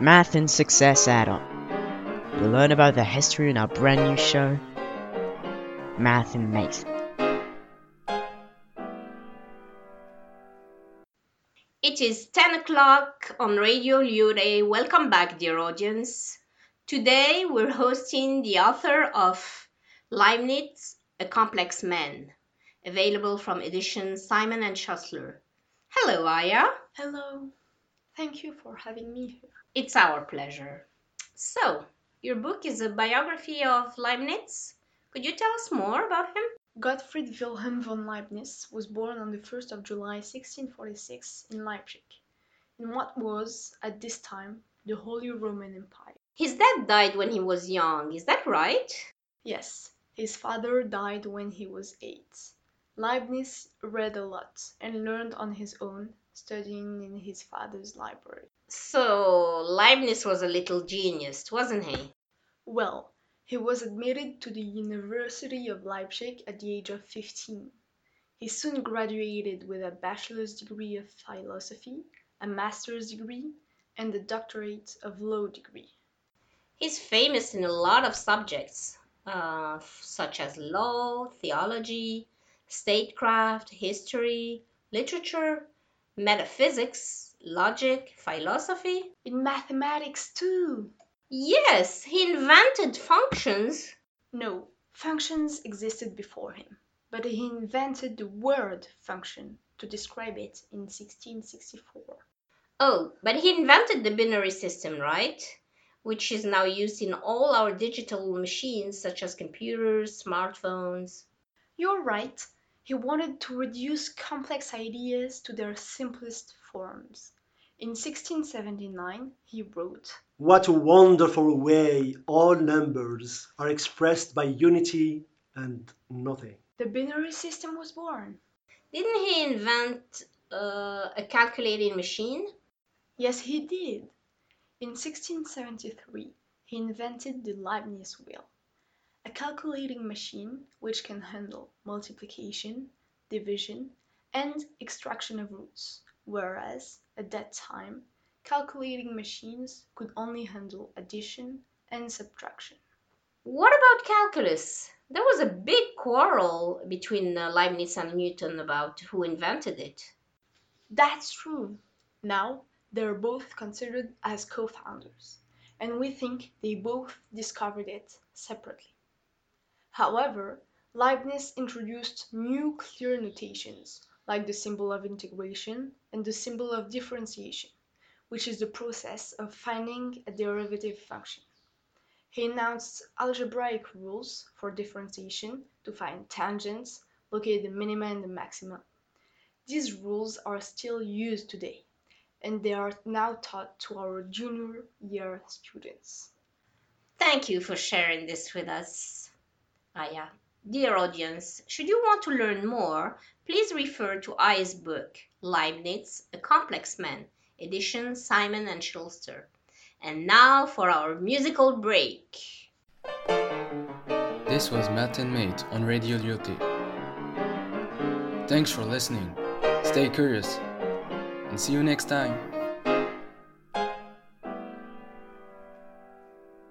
Math and Success Add On. You'll learn about the history in our brand new show, Math and Mate. It is 10 o'clock on Radio Lure. Welcome back, dear audience. Today we're hosting the author of Leibniz, A Complex Man, available from edition Simon and Schuster. Hello, Aya. Hello. Thank you for having me here. It's our pleasure. So, your book is a biography of Leibniz. Could you tell us more about him? Gottfried Wilhelm von Leibniz was born on the 1st of July 1646 in Leipzig, in what was, at this time, the Holy Roman Empire. His dad died when he was young, is that right? Yes, his father died when he was eight. Leibniz read a lot and learned on his own, studying in his father's library. So, Leibniz was a little genius, wasn't he? Well, he was admitted to the University of Leipzig at the age of 15. He soon graduated with a bachelor's degree of philosophy, a master's degree, and a doctorate of law degree. He's famous in a lot of subjects, uh, such as law, theology, statecraft, history, literature, metaphysics, logic, philosophy. In mathematics, too! Yes, he invented functions. No, functions existed before him, but he invented the word function to describe it in 1664. Oh, but he invented the binary system, right? Which is now used in all our digital machines, such as computers, smartphones. You're right. He wanted to reduce complex ideas to their simplest forms. In 1679 he wrote, What a wonderful way all numbers are expressed by unity and nothing. The binary system was born. Didn't he invent uh, a calculating machine? Yes, he did. In 1673 he invented the Leibniz wheel a calculating machine which can handle multiplication, division, and extraction of roots, whereas, at that time, calculating machines could only handle addition and subtraction. What about calculus? There was a big quarrel between uh, Leibniz and Newton about who invented it. That's true. Now, they're both considered as co founders, and we think they both discovered it separately. However, Leibniz introduced new clear notations like the symbol of integration and the symbol of differentiation, which is the process of finding a derivative function. He announced algebraic rules for differentiation to find tangents, locate the minima and the maxima. These rules are still used today, and they are now taught to our junior year students. Thank you for sharing this with us. Aya. Dear audience, should you want to learn more, please refer to Aya's book, Leibniz, A Complex Man, edition Simon and Schuster. And now for our musical break. This was Math and Mate on Radio Lyautey. Thanks for listening. Stay curious and see you next time.